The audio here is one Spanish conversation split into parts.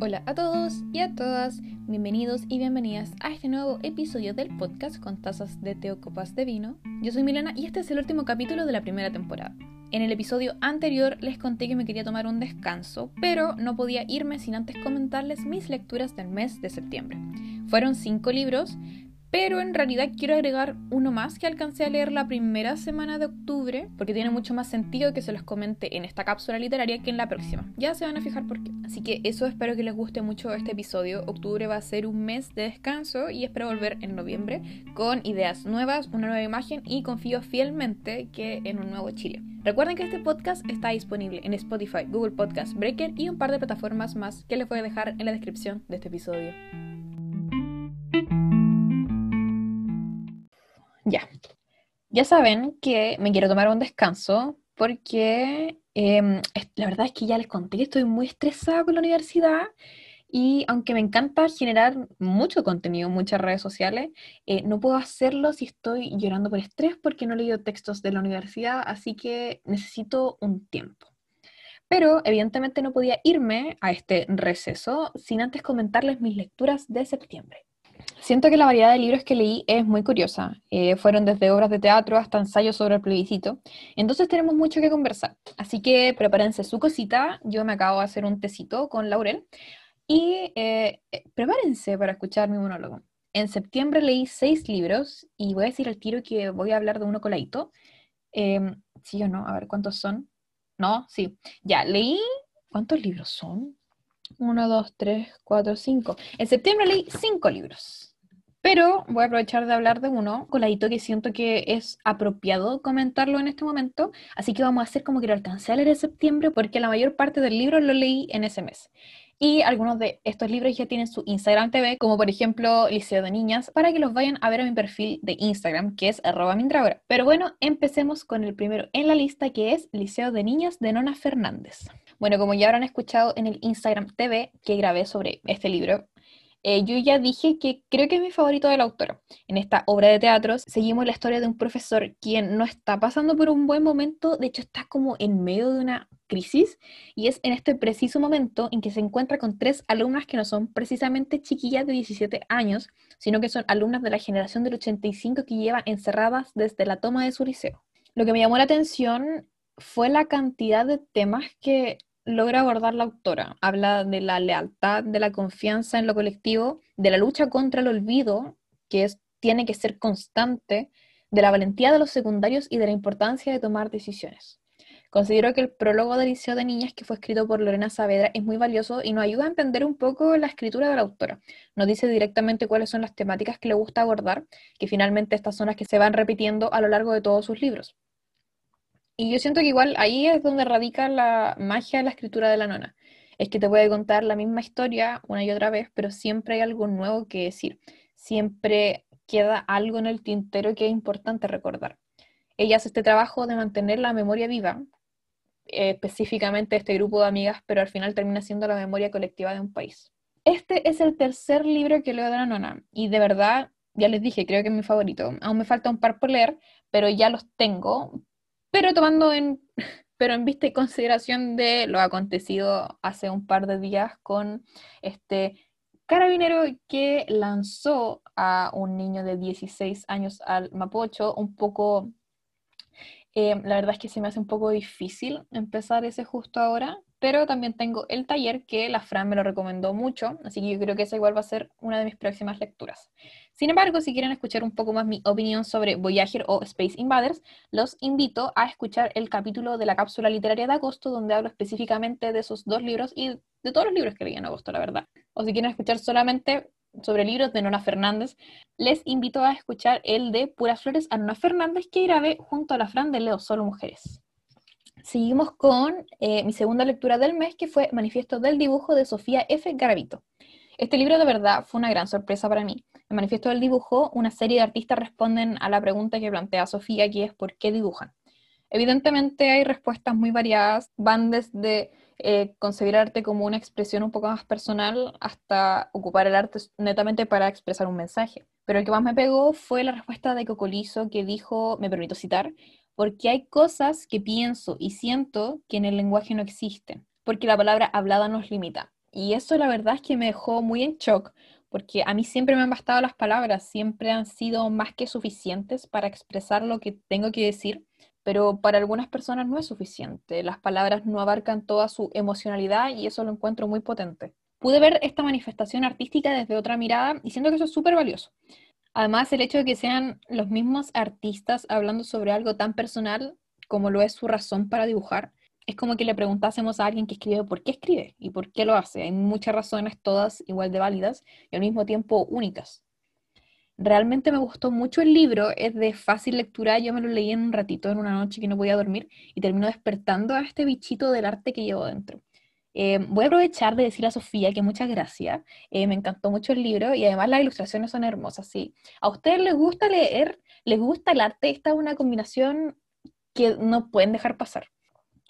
Hola a todos y a todas, bienvenidos y bienvenidas a este nuevo episodio del podcast con tazas de té copas de vino. Yo soy Milena y este es el último capítulo de la primera temporada. En el episodio anterior les conté que me quería tomar un descanso, pero no podía irme sin antes comentarles mis lecturas del mes de septiembre. Fueron cinco libros, pero en realidad quiero agregar uno más que alcancé a leer la primera semana de octubre, porque tiene mucho más sentido que se los comente en esta cápsula literaria que en la próxima. Ya se van a fijar por qué. Así que eso espero que les guste mucho este episodio. Octubre va a ser un mes de descanso y espero volver en noviembre con ideas nuevas, una nueva imagen y confío fielmente que en un nuevo Chile. Recuerden que este podcast está disponible en Spotify, Google Podcast, Breaker y un par de plataformas más que les voy a dejar en la descripción de este episodio. Ya. Ya saben que me quiero tomar un descanso porque em, la verdad es que ya les conté que estoy muy estresada con la universidad y aunque me encanta generar mucho contenido en muchas redes sociales, eh, no puedo hacerlo si estoy llorando por estrés porque no he leído textos de la universidad, así que necesito un tiempo. Pero evidentemente no podía irme a este receso sin antes comentarles mis lecturas de septiembre. Siento que la variedad de libros que leí es muy curiosa. Eh, fueron desde obras de teatro hasta ensayos sobre el plebiscito. Entonces tenemos mucho que conversar. Así que prepárense su cosita. Yo me acabo de hacer un tecito con Laurel. Y eh, eh, prepárense para escuchar mi monólogo. En septiembre leí seis libros y voy a decir al tiro que voy a hablar de uno coladito. Em, ¿Sí o no? A ver, ¿cuántos son? No, sí. Ya, leí... ¿Cuántos libros son? Uno, dos, tres, cuatro, cinco. En septiembre leí cinco libros. Pero voy a aprovechar de hablar de uno, coladito que siento que es apropiado comentarlo en este momento, así que vamos a hacer como que lo alcancé a leer en septiembre porque la mayor parte del libro lo leí en ese mes. Y algunos de estos libros ya tienen su Instagram TV, como por ejemplo Liceo de Niñas, para que los vayan a ver a mi perfil de Instagram, que es arroba. Pero bueno, empecemos con el primero en la lista, que es Liceo de Niñas de Nona Fernández. Bueno, como ya habrán escuchado en el Instagram TV que grabé sobre este libro, eh, yo ya dije que creo que es mi favorito de la autora. En esta obra de teatro seguimos la historia de un profesor quien no está pasando por un buen momento, de hecho está como en medio de una crisis y es en este preciso momento en que se encuentra con tres alumnas que no son precisamente chiquillas de 17 años, sino que son alumnas de la generación del 85 que llevan encerradas desde la toma de su liceo. Lo que me llamó la atención fue la cantidad de temas que logra abordar la autora. Habla de la lealtad, de la confianza en lo colectivo, de la lucha contra el olvido, que tiene que ser constante, de la valentía de los secundarios y de la importancia de tomar decisiones. Considero que el prólogo del Liceo de Niñas, que fue escrito por Lorena Saavedra, es muy valioso y nos ayuda a entender un poco la escritura de la autora. Nos dice directamente cuáles son las temáticas que le gusta abordar, que finalmente estas son las que se van repitiendo a lo largo de todos sus libros. Y yo siento que igual ahí es donde radica la magia de la escritura de la nona. Es que te puede contar la misma historia una y otra vez, pero siempre hay algo nuevo que decir. Siempre queda algo en el tintero que es importante recordar. Ella hace este trabajo de mantener la memoria viva, eh, específicamente este grupo de amigas, pero al final termina siendo la memoria colectiva de un país. Este es el tercer libro que leo de la nona y de verdad, ya les dije, creo que es mi favorito. Aún me falta un par por leer, pero ya los tengo pero tomando en, pero en vista y consideración de lo acontecido hace un par de días con este carabinero que lanzó a un niño de 16 años al Mapocho, un poco, eh, la verdad es que se me hace un poco difícil empezar ese justo ahora, pero también tengo el taller que la Fran me lo recomendó mucho, así que yo creo que esa igual va a ser una de mis próximas lecturas. Sin embargo, si quieren escuchar un poco más mi opinión sobre Voyager o Space Invaders, los invito a escuchar el capítulo de la cápsula literaria de agosto, donde hablo específicamente de esos dos libros y de todos los libros que leí en agosto, la verdad. O si quieren escuchar solamente sobre libros de Nona Fernández, les invito a escuchar el de Puras Flores a Nona Fernández que grabé junto a la Fran de Leo Solo Mujeres. Seguimos con eh, mi segunda lectura del mes, que fue Manifiesto del Dibujo de Sofía F. Garavito. Este libro de verdad fue una gran sorpresa para mí. En Manifiesto del Dibujo, una serie de artistas responden a la pregunta que plantea Sofía, que es ¿por qué dibujan? Evidentemente hay respuestas muy variadas, van desde eh, concebir arte como una expresión un poco más personal hasta ocupar el arte netamente para expresar un mensaje. Pero el que más me pegó fue la respuesta de Cocolizo que dijo, me permito citar, porque hay cosas que pienso y siento que en el lenguaje no existen, porque la palabra hablada nos limita Y eso la verdad es que me dejó muy en shock, porque a mí siempre me han bastado las palabras, siempre han sido más que suficientes para expresar lo que tengo que decir, pero para algunas personas no es suficiente. Las palabras no abarcan toda su emocionalidad y eso lo encuentro muy potente. Pude ver esta manifestación artística desde otra mirada y siento que eso es súper valioso. Además, el hecho de que sean los mismos artistas hablando sobre algo tan personal como lo es su razón para dibujar, es como que le preguntásemos a alguien que escribe por qué escribe y por qué lo hace. Hay muchas razones, todas igual de válidas y al mismo tiempo únicas. Realmente me gustó mucho el libro, es de fácil lectura, yo me lo leí en un ratito, en una noche que no podía dormir, y terminó despertando a este bichito del arte que llevo dentro. Eh, voy a aprovechar de decirle a Sofía que muchas gracias, eh, me encantó mucho el libro y además las ilustraciones son hermosas, sí. ¿A ustedes les gusta leer? ¿Les gusta el arte? Esta es una combinación que no pueden dejar pasar.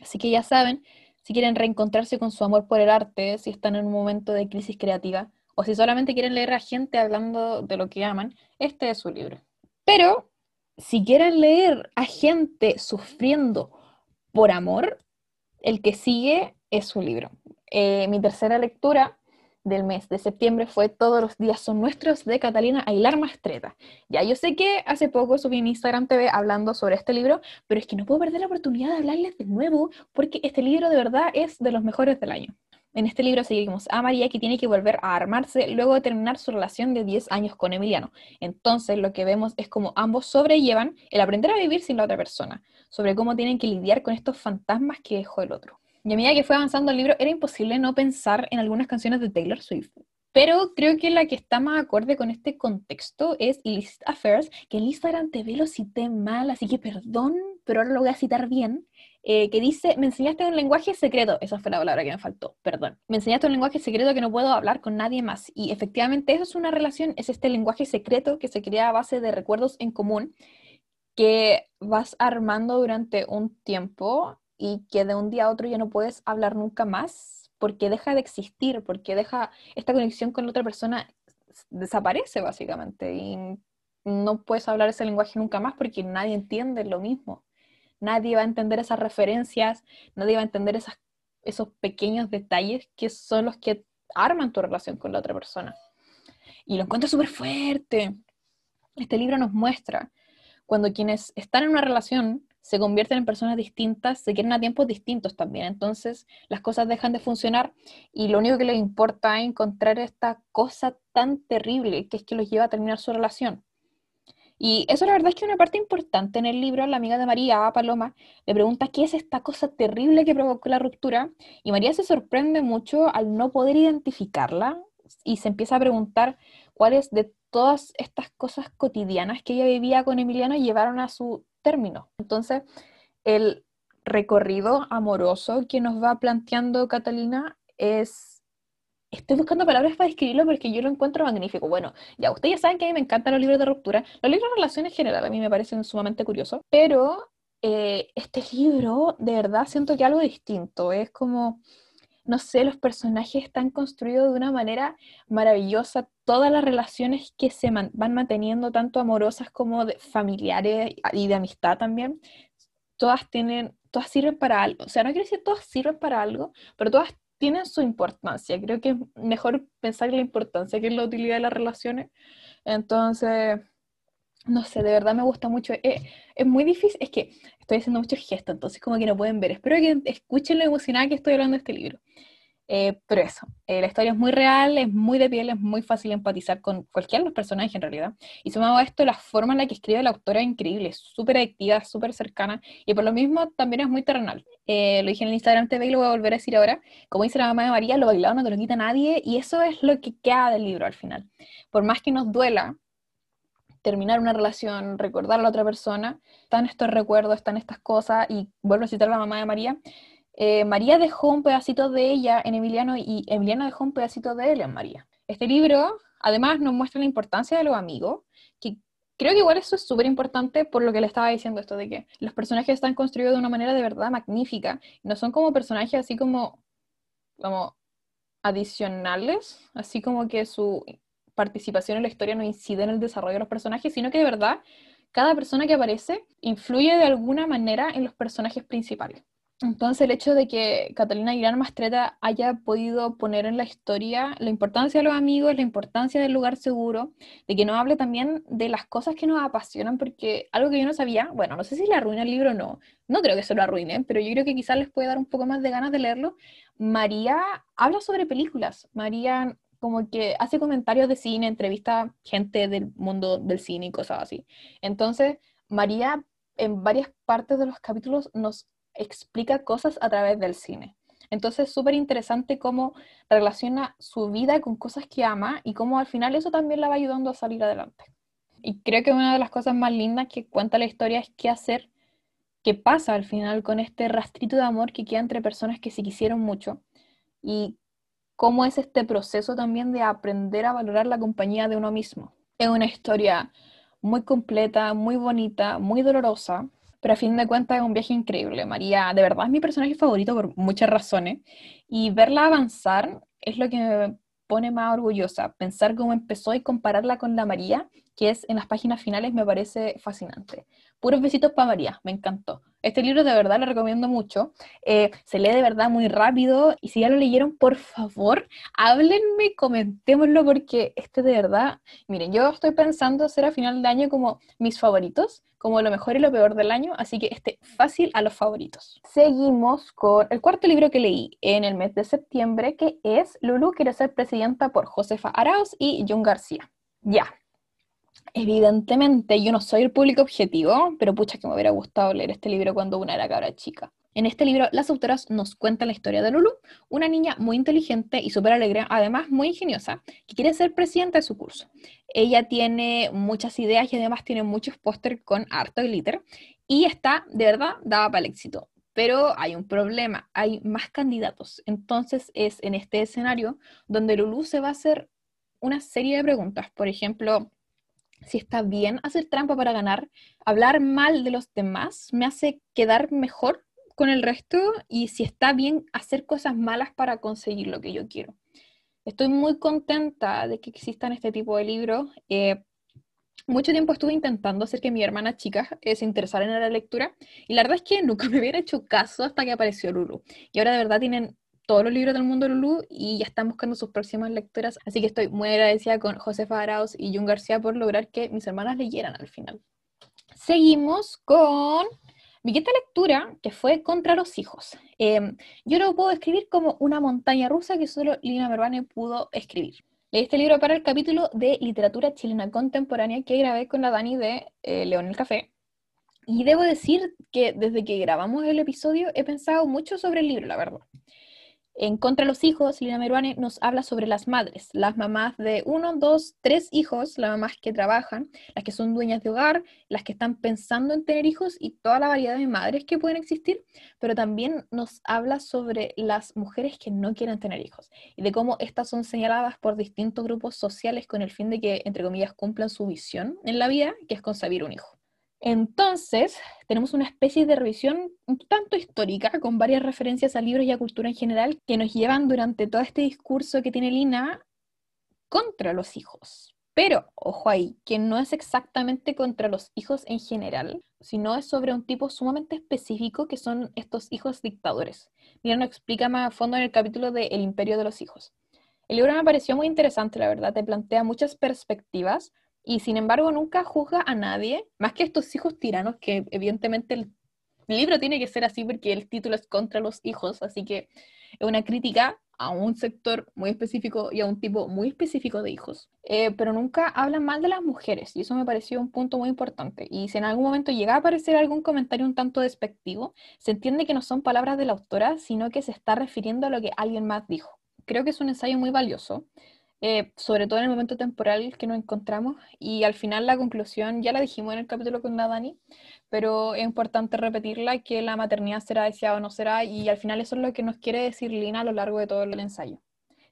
Así que ya saben, si quieren reencontrarse con su amor por el arte, si están en un momento de crisis creativa, o si solamente quieren leer a gente hablando de lo que aman, este es su libro. Pero si quieren leer a gente sufriendo por amor, el que sigue es su libro. Eh, mi tercera lectura del mes de septiembre fue Todos los días son nuestros de Catalina Aguilar Mastreta. Ya, yo sé que hace poco subí en Instagram TV hablando sobre este libro, pero es que no puedo perder la oportunidad de hablarles de nuevo porque este libro de verdad es de los mejores del año. En este libro seguimos a María que tiene que volver a armarse luego de terminar su relación de 10 años con Emiliano. Entonces lo que vemos es cómo ambos sobrellevan el aprender a vivir sin la otra persona, sobre cómo tienen que lidiar con estos fantasmas que dejó el otro. Y a medida que fue avanzando el libro, era imposible no pensar en algunas canciones de Taylor Swift. Pero creo que la que está más acorde con este contexto es Illicit Affairs, que en Instagram TV lo cité mal, así que perdón, pero ahora lo voy a citar bien. Eh, que dice, me enseñaste un lenguaje secreto, esa fue la palabra que me faltó, perdón. Me enseñaste un lenguaje secreto que no puedo hablar con nadie más. Y efectivamente eso es una relación, es este lenguaje secreto que se crea a base de recuerdos en común que vas armando durante un tiempo y que de un día a otro ya no puedes hablar nunca más porque deja de existir, porque deja esta conexión con la otra persona desaparece básicamente y no puedes hablar ese lenguaje nunca más porque nadie entiende lo mismo. Nadie va a entender esas referencias, nadie va a entender esas, esos pequeños detalles que son los que arman tu relación con la otra persona. Y lo encuentro súper fuerte. Este libro nos muestra cuando quienes están en una relación se convierten en personas distintas, se quieren a tiempos distintos también. Entonces las cosas dejan de funcionar y lo único que les importa es encontrar esta cosa tan terrible que es que los lleva a terminar su relación. Y eso la verdad es que una parte importante en el libro, la amiga de María, Paloma, le pregunta qué es esta cosa terrible que provocó la ruptura y María se sorprende mucho al no poder identificarla y se empieza a preguntar cuáles de todas estas cosas cotidianas que ella vivía con Emiliano llevaron a su término. Entonces, el recorrido amoroso que nos va planteando Catalina es... Estoy buscando palabras para describirlo porque yo lo encuentro magnífico. Bueno, ya ustedes saben que a mí me encantan los libros de ruptura. Los libros de relaciones en general a mí me parecen sumamente curiosos, pero eh, este libro de verdad siento que algo distinto. Es como no sé, los personajes están construidos de una manera maravillosa. Todas las relaciones que se van manteniendo, tanto amorosas como familiares y de amistad también, todas tienen, todas sirven para algo. O sea, no quiero decir todas sirven para algo, pero todas tienen su importancia. Creo que es mejor pensar en la importancia que en la utilidad de las relaciones. Entonces, no sé, de verdad me gusta mucho. Eh, es muy difícil, es que estoy haciendo muchos gestos, entonces como que no pueden ver. Espero que escuchen lo emocionada que estoy hablando de este libro. Eh, pero eso, eh, la historia es muy real, es muy de piel, es muy fácil empatizar con cualquiera de los personajes en realidad. Y sumado a esto, la forma en la que escribe la autora es increíble, súper adictiva, súper cercana, y por lo mismo también es muy terrenal. lo dije en el Instagram TV y lo voy a volver a decir ahora. Como dice la mamá de María, lo bailado no te lo quita nadie, y eso es lo que queda del libro al final. Por más que nos duela, terminar una relación, recordar a la otra persona, están estos recuerdos, están estas cosas, y vuelvo a citar a la mamá de María, eh, María dejó un pedacito de ella en Emiliano y Emiliano dejó un pedacito de él en María. Este libro, además, nos muestra la importancia de los amigos, que creo que igual eso es súper importante por lo que le estaba diciendo esto de que los personajes están construidos de una manera de verdad magnífica, no son como personajes así como, como adicionales, así como que su participación en la historia no incide en el desarrollo de los personajes, sino que de verdad cada persona que aparece influye de alguna manera en los personajes principales. Entonces el hecho de que Catalina Irán Mastreta haya podido poner en la historia la importancia de los amigos, la importancia del lugar seguro, de que nos hable también de las cosas que nos apasionan, porque algo que yo no sabía, bueno, no sé si le arruina el libro o no, no creo que se lo arruine, pero yo creo que quizás les puede dar un poco más de ganas de leerlo. María habla sobre películas, María como que hace comentarios de cine, entrevista gente del mundo del cine y cosas así. Entonces, María en varias partes de los capítulos nos explica cosas a través del cine. Entonces es súper interesante cómo relaciona su vida con cosas que ama y cómo al final eso también la va ayudando a salir adelante. Y creo que una de las cosas más lindas que cuenta la historia es qué hacer, qué pasa al final con este rastrito de amor que queda entre personas que se quisieron mucho y cómo es este proceso también de aprender a valorar la compañía de uno mismo. Es una historia muy completa, muy bonita, muy dolorosa, pero a fin de cuentas es un viaje increíble. María, de verdad, es mi personaje favorito por muchas razones. Y verla avanzar es lo que me pone más orgullosa. Pensar cómo empezó y compararla con la María, que es en las páginas finales, me parece fascinante. Puros besitos para María, me encantó. Este libro de verdad lo recomiendo mucho. Eh, se lee de verdad muy rápido y si ya lo leyeron, por favor, háblenme, comentémoslo porque este de verdad, miren, yo estoy pensando hacer a final de año como mis favoritos, como lo mejor y lo peor del año, así que este fácil a los favoritos. Seguimos con el cuarto libro que leí en el mes de septiembre, que es Lulu quiere ser presidenta por Josefa Arauz y Jun García. Ya, Evidentemente, yo no soy el público objetivo, pero pucha que me hubiera gustado leer este libro cuando una era cabra chica. En este libro, las autoras nos cuentan la historia de Lulu, una niña muy inteligente y súper alegre, además muy ingeniosa, que quiere ser presidenta de su curso. Ella tiene muchas ideas y además tiene muchos póster con harto glitter y está, de verdad, daba para el éxito. Pero hay un problema, hay más candidatos. Entonces es en este escenario donde Lulu se va a hacer una serie de preguntas. Por ejemplo, si está bien hacer trampa para ganar, hablar mal de los demás me hace quedar mejor con el resto y si está bien hacer cosas malas para conseguir lo que yo quiero. Estoy muy contenta de que existan este tipo de libros. Eh, mucho tiempo estuve intentando hacer que mi hermana chica eh, se interesara en la lectura y la verdad es que nunca me hubiera hecho caso hasta que apareció Lulu. Y ahora de verdad tienen todos los libros del mundo Lulu y ya están buscando sus próximas lectoras. Así que estoy muy agradecida con Josefa Arauz y Jun García por lograr que mis hermanas leyeran al final. Seguimos con mi quinta lectura, que fue Contra los hijos. Em, yo lo puedo escribir como una montaña rusa que solo Lina Mervane pudo escribir. Leí este libro para el capítulo de literatura chilena contemporánea que grabé con la Dani de eh, León el Café. Y debo decir que desde que grabamos el episodio he pensado mucho sobre el libro, la verdad. En Contra los hijos, Lina Meruane nos habla sobre las madres, las mamás de uno, dos, tres hijos, las mamás que trabajan, las que son dueñas de hogar, las que están pensando en tener hijos y toda la variedad de madres que pueden existir, pero también nos habla sobre las mujeres que no quieren tener hijos y de cómo estas son señaladas por distintos grupos sociales con el fin de que, entre comillas, cumplan su visión en la vida, que es concebir un hijo. Entonces, tenemos una especie de revisión un tanto histórica, con varias referencias a libros y a cultura en general, que nos llevan durante todo este discurso que tiene Lina contra los hijos. Pero, ojo ahí, que no es exactamente contra los hijos en general, sino es sobre un tipo sumamente específico que son estos hijos dictadores. Lina lo explica más a fondo en el capítulo de El imperio de los hijos. El libro me pareció muy interesante, la verdad, te plantea muchas perspectivas, y sin embargo nunca juzga a nadie, más que a estos hijos tiranos, que evidentemente el libro tiene que ser así porque el título es contra los hijos, así que es una crítica a un sector muy específico y a un tipo muy específico de hijos. Eh, pero nunca hablan mal de las mujeres y eso me pareció un punto muy importante. Y si en algún momento llega a aparecer algún comentario un tanto despectivo, se entiende que no son palabras de la autora, sino que se está refiriendo a lo que alguien más dijo. Creo que es un ensayo muy valioso eh, sobre todo en el momento temporal que nos encontramos. Y al final la conclusión, ya la dijimos en el capítulo con la Dani, pero es importante repetirla, que la maternidad será deseada o no será, y al final eso es lo que nos quiere decir Lina a lo largo de todo el ensayo.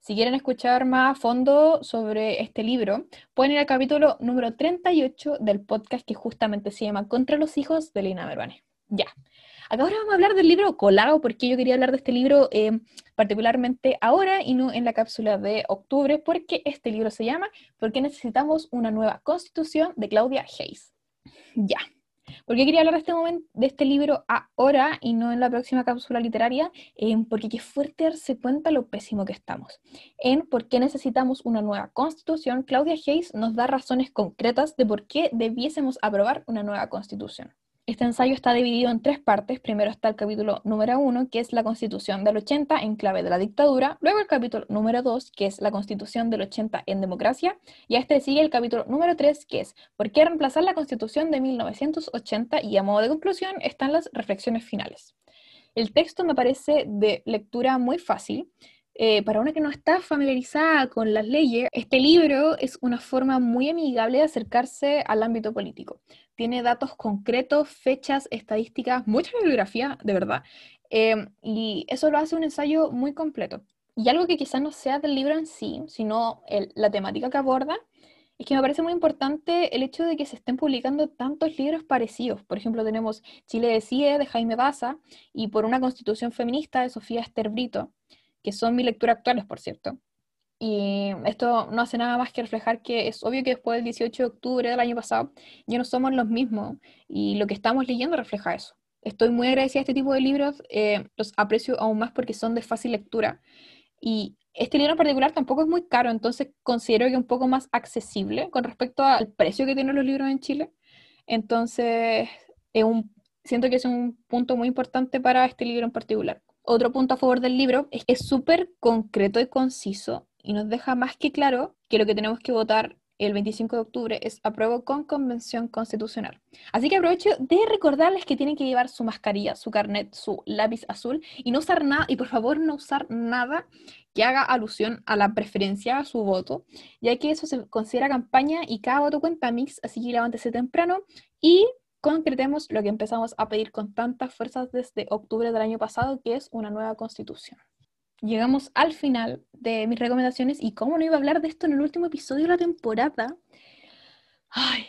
Si quieren escuchar más a fondo sobre este libro, pueden ir al capítulo número 38 del podcast que justamente se llama Contra los hijos de Lina Mervane. Ya, Acá ahora vamos a hablar del libro Colado, porque yo quería hablar de este libro eh, particularmente ahora y no en la cápsula de octubre, porque este libro se llama ¿Por qué necesitamos una nueva constitución de Claudia Hayes? Ya. ¿Por qué quería hablar de este, momento, de este libro ahora y no en la próxima cápsula literaria? porque qué fuerte darse cuenta lo pésimo que estamos. En por qué necesitamos una nueva constitución, Claudia Hayes nos da razones concretas de por qué debiésemos aprobar una nueva constitución. Este ensayo está dividido en tres partes. Primero está el capítulo número uno, que es la Constitución del 80 en clave de la dictadura. Luego el capítulo número dos, que es la Constitución del 80 en democracia. Y a este sigue el capítulo número tres, que es ¿Por qué reemplazar la Constitución de 1980? Y a modo de conclusión están las reflexiones finales. El texto me parece de lectura muy fácil. Eh, para una que no está familiarizada con las leyes, este libro es una forma muy amigable de acercarse al ámbito político. Tiene datos concretos, fechas, estadísticas, mucha bibliografía, de verdad. Eh, y eso lo hace un ensayo muy completo. Y algo que quizás no sea del libro en sí, sino la temática que aborda, es que me parece muy importante el hecho de que se estén publicando tantos libros parecidos. Por ejemplo, tenemos Chile decide de Jaime Baza y Por una constitución feminista de Sofía Esther Brito son mi lectura actuales, por cierto. Y esto no hace nada más que reflejar que es obvio que después del 18 de octubre del año pasado ya no somos los mismos y lo que estamos leyendo refleja eso. Estoy muy agradecida a este tipo de libros, eh, los aprecio aún más porque son de fácil lectura y este libro en particular tampoco es muy caro, entonces considero que es un poco más accesible con respecto al precio que tienen los libros en Chile. Entonces, es un, siento que es un punto muy importante para este libro en particular otro punto a favor del libro es que es súper concreto y conciso y nos deja más que claro que lo que tenemos que votar el 25 de octubre es apruebo con convención constitucional. Así que aprovecho de recordarles que tienen que llevar su mascarilla, su carnet, su lápiz azul y no usar nada, y por favor no usar nada que haga alusión a la preferencia, a su voto, ya que eso se considera campaña y cada voto cuenta mix, así que levántese temprano y concretemos lo que empezamos a pedir con tantas fuerzas desde octubre del año pasado, que es una nueva constitución. Llegamos al final de mis recomendaciones y cómo no iba a hablar de esto en el último episodio de la temporada. Ay,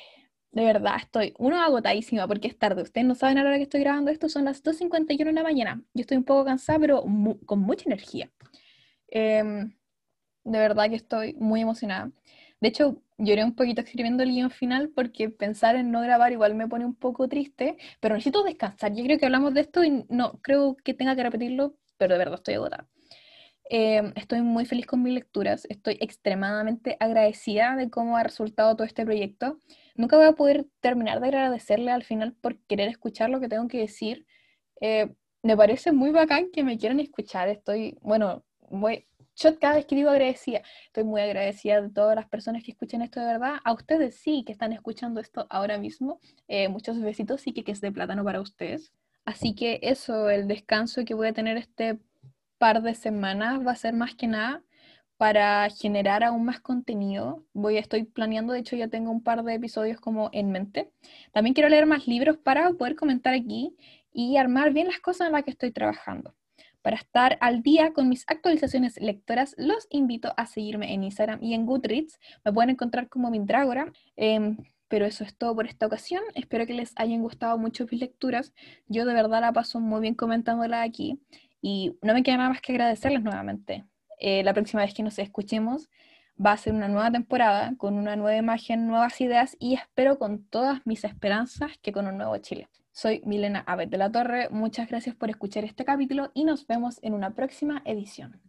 de verdad, estoy uno agotadísima porque es tarde. Ustedes no saben a la hora que estoy grabando esto, son las 2.51 de la mañana. Yo estoy un poco cansada, pero con mucha energía. Em, de verdad que estoy muy emocionada. De hecho, lloré un poquito escribiendo el guion final porque pensar en no grabar igual me pone un poco triste, pero necesito descansar. Yo creo que hablamos de esto y no creo que tenga que repetirlo, pero de verdad estoy agotada. Em, estoy muy feliz con mis lecturas, estoy extremadamente agradecida de cómo ha resultado todo este proyecto. Nunca voy a poder terminar de agradecerle al final por querer escuchar lo que tengo que decir. Eh, me parece muy bacán que me quieran escuchar. Estoy, bueno, voy, yo cada vez que digo agradecida, estoy muy agradecida de todas las personas que escuchan esto de verdad. A ustedes sí que están escuchando esto ahora mismo. Eh, muchos besitos y que es de plátano para ustedes. Así que eso, el descanso que voy a tener este par de semanas va a ser más que nada para generar aún más contenido. Voy, estoy planeando, de hecho ya tengo un par de episodios como en mente. También quiero leer más libros para poder comentar aquí y armar bien las cosas en las que estoy trabajando. Para estar al día con mis actualizaciones lectoras, los invito a seguirme en Instagram y en Goodreads. Me pueden encontrar como Mindrágora. Em, pero eso es todo por esta ocasión. Espero que les hayan gustado mucho mis lecturas. Yo de verdad la paso muy bien comentándola aquí. Y no me queda nada más que agradecerles nuevamente. Eh, la próxima vez que nos escuchemos va a ser una nueva temporada con una nueva imagen, nuevas ideas y espero con todas mis esperanzas que con un nuevo Chile. Soy Milena Abed de la Torre, muchas gracias por escuchar este capítulo y nos vemos en una próxima edición.